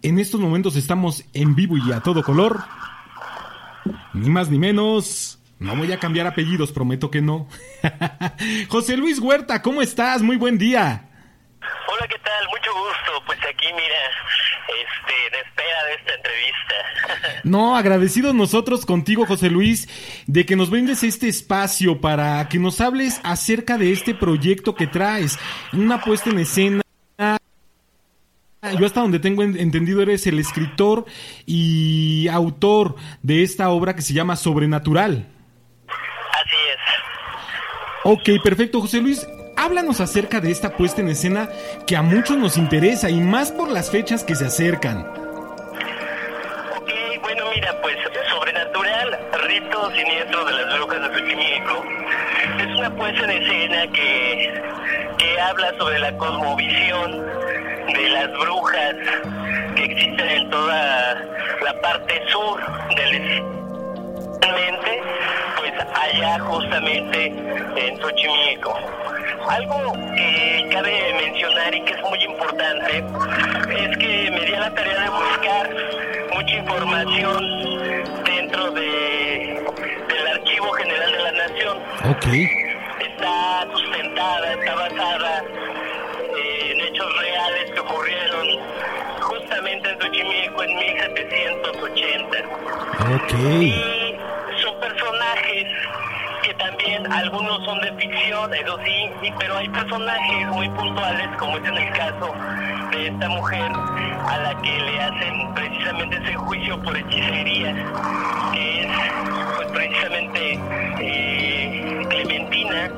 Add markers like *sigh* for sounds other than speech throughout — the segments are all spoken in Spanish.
En estos momentos estamos en vivo y a todo color. Ni más ni menos. No voy a cambiar apellidos, prometo que no. *laughs* José Luis Huerta, ¿cómo estás? Muy buen día. Hola, ¿qué tal? Mucho gusto. Pues aquí, mira, este, en espera de esta entrevista. *laughs* No, agradecidos nosotros contigo, José Luis, de que nos brindes este espacio para que nos hables acerca de este proyecto que traes. Una puesta en escena yo hasta donde tengo entendido eres el escritor y autor de esta obra que se llama Sobrenatural. Así es. Ok, perfecto. José Luis, háblanos acerca de esta puesta en escena que a muchos nos interesa y más por las fechas que se acercan. Ok, bueno, mira, pues Sobrenatural, Rito Siniestro de las Brujas de Xochimilco, es una puesta en escena que, que habla sobre la cosmovisión las brujas que existen en toda la parte sur del pues allá justamente en Xochimilco. Algo que cabe mencionar y que es muy importante es que me di a la tarea de buscar mucha información dentro de, del Archivo General de la Nación. Ok. Está sustentada, está basada Xochimilco en 1780. Ok. Y son personajes que también algunos son de ficción, eso sí, pero hay personajes muy puntuales, como es en el caso de esta mujer a la que le hacen precisamente ese juicio por hechicería, que es pues precisamente eh, Clementina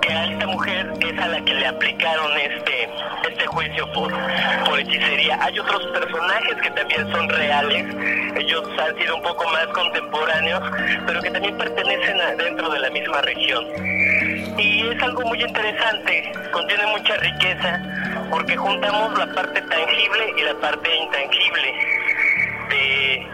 que a esta mujer es a la que le aplicaron este este juicio por, hechicería. Hay otros personajes que también son reales, ellos han sido un poco más contemporáneos, pero que también pertenecen a, dentro de la misma región. Y es algo muy interesante, contiene mucha riqueza, porque juntamos la parte tangible y la parte intangible de,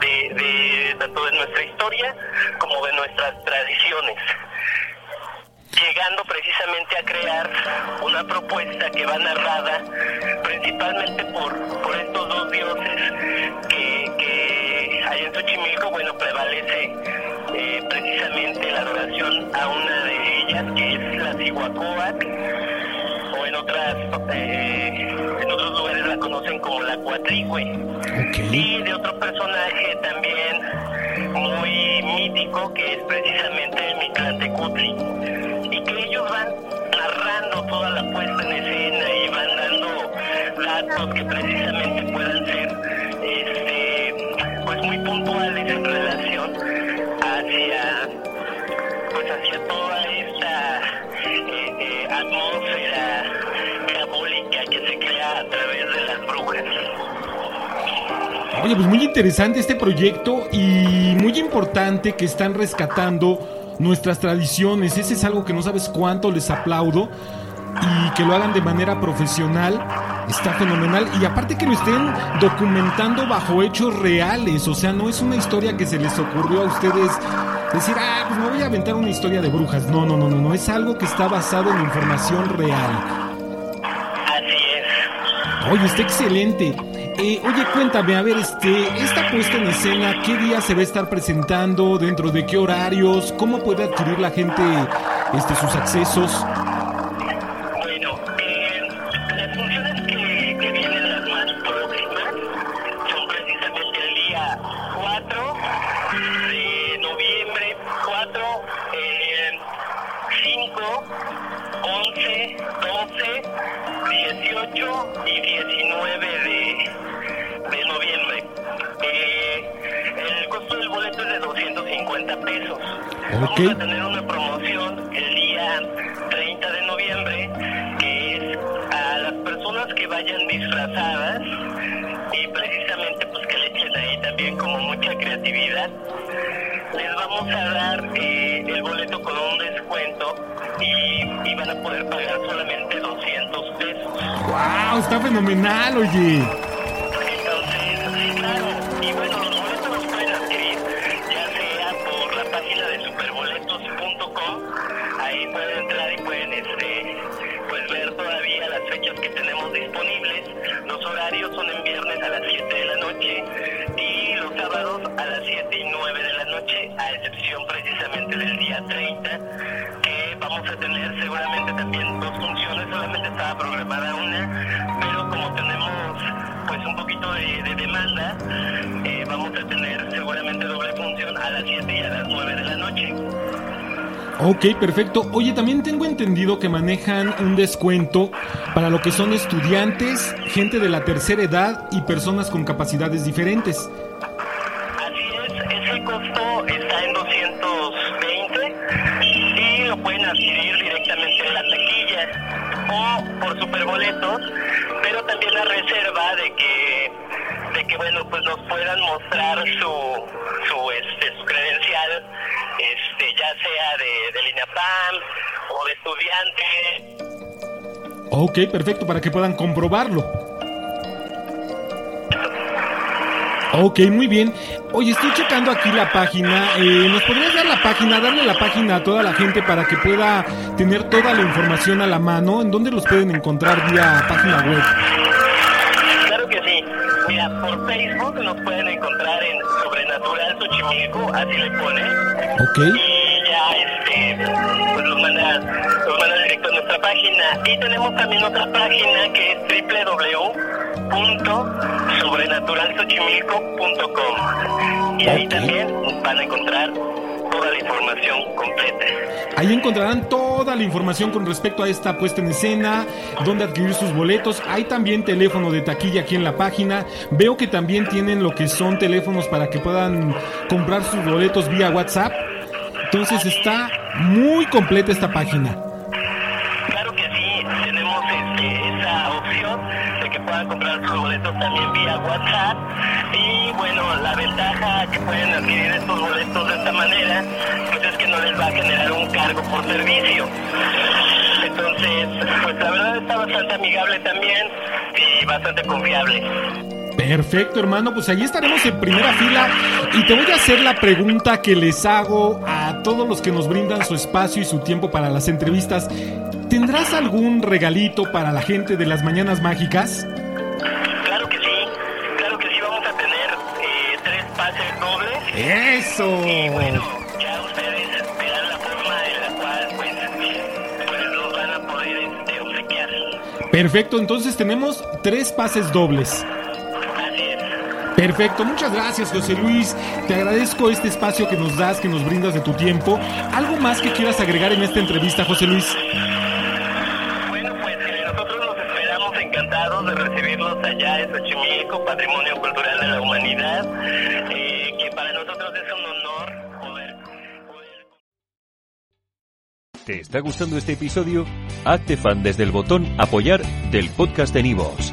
de, de tanto de nuestra historia como de nuestras tradiciones llegando precisamente a crear una propuesta que va narrada principalmente por, por estos dos dioses que, que hay en Xochimilco, bueno, prevalece eh, precisamente la adoración a una de ellas, que es la Cihuacóac, o en otras, eh, en otros lugares la conocen como la Cuatrihue. Y de otro personaje también muy mítico, que es precisamente el que ellos van narrando toda la puesta en escena y van dando datos que precisamente puedan ser este pues muy puntuales en relación hacia pues hacia toda esta eh, eh, atmósfera diabólica que se crea a través de las brujas. Oye, pues muy interesante este proyecto y muy importante que están rescatando nuestras tradiciones. Ese es algo que no sabes cuánto les aplaudo y que lo hagan de manera profesional. Está fenomenal. Y aparte que lo estén documentando bajo hechos reales. O sea, no es una historia que se les ocurrió a ustedes decir, ah, pues me voy a aventar una historia de brujas. No, no, no, no, no. Es algo que está basado en información real. Así es. Oye, está excelente. Eh, oye, cuéntame, a ver, este, esta puesta en escena, ¿qué día se va a estar presentando? ¿Dentro de qué horarios? ¿Cómo puede adquirir la gente este, sus accesos? Bueno, eh, las funciones que, vienen las más próximas son precisamente el día 4 de noviembre, 4, eh, 5, 11, 12, 18 y 19 30 pesos. Okay. Vamos a tener una promoción el día 30 de noviembre, que es a las personas que vayan disfrazadas y precisamente pues que le echen ahí también como mucha creatividad. Les vamos a dar eh, el boleto con un descuento y, y, van a poder pagar solamente 200 pesos. ¡Wow! Está fenomenal, oye. Ahí pueden entrar y pueden este, pues ver todavía las fechas que tenemos disponibles. Los horarios son en viernes a las 7 de la noche y los sábados a las 7 y 9 de la noche, a excepción precisamente del día 30, que vamos a tener seguramente también dos funciones, solamente estaba programada una, pero como tenemos pues un poquito de, de demanda, eh, vamos a tener seguramente doble función a las 7 y a las 9 de la noche. Ok, perfecto. Oye, también tengo entendido que manejan un descuento para lo que son estudiantes, gente de la tercera edad y personas con capacidades diferentes. Así es, ese costo está en 220 y lo pueden adquirir directamente en la taquilla o por superboletos, pero también la reserva de que de que bueno pues nos puedan mostrar su su este su credencial sea de del INAPAM o de estudiante Ok, perfecto, para que puedan comprobarlo. Ok, muy bien. Oye, estoy checando aquí la página. Eh, ¿Nos podrías dar la página, darle la página a toda la gente para que pueda tener toda la información a la mano? ¿En dónde los pueden encontrar vía página web? Claro que sí. Mira, por Facebook nos pueden encontrar en Sobrenatural Xochimilco, así le pone. Ok. Y ya, este, pues los manda, los manda directo a nuestra página. Y tenemos también otra página que es www.sobrenaturalsochimilco.com. Y ahí también van a encontrar toda la información completa. Ahí encontrarán toda la información con respecto a esta puesta en escena, dónde adquirir sus boletos. Hay también teléfono de taquilla aquí en la página. Veo que también tienen lo que son teléfonos para que puedan comprar sus boletos vía WhatsApp. Entonces está muy completa esta página. Claro que sí, tenemos este, esa opción de que puedan comprar sus boletos también vía WhatsApp. Y bueno, la ventaja que pueden adquirir estos boletos de esta manera, pues es que no les va a generar un cargo por servicio. Entonces, pues la verdad está bastante amigable también y bastante confiable. Perfecto, hermano. Pues ahí estaremos en primera fila. Y te voy a hacer la pregunta que les hago a todos los que nos brindan su espacio y su tiempo para las entrevistas. ¿Tendrás algún regalito para la gente de las mañanas mágicas? Claro que sí, claro que sí, vamos a tener eh, tres pases dobles. ¡Eso! Y bueno, ya ustedes verán la forma en la cual pues, pues los van a poder este, obsequiar. Perfecto, entonces tenemos tres pases dobles. Perfecto, muchas gracias José Luis. Te agradezco este espacio que nos das, que nos brindas de tu tiempo. ¿Algo más que quieras agregar en esta entrevista, José Luis? Bueno, pues eh, nosotros los esperamos encantados de recibirlos allá en Xochimilco, Patrimonio Cultural de la Humanidad, eh, que para nosotros es un honor poder... poder... ¿Te está gustando este episodio? Hazte fan desde el botón Apoyar del podcast de Nivos.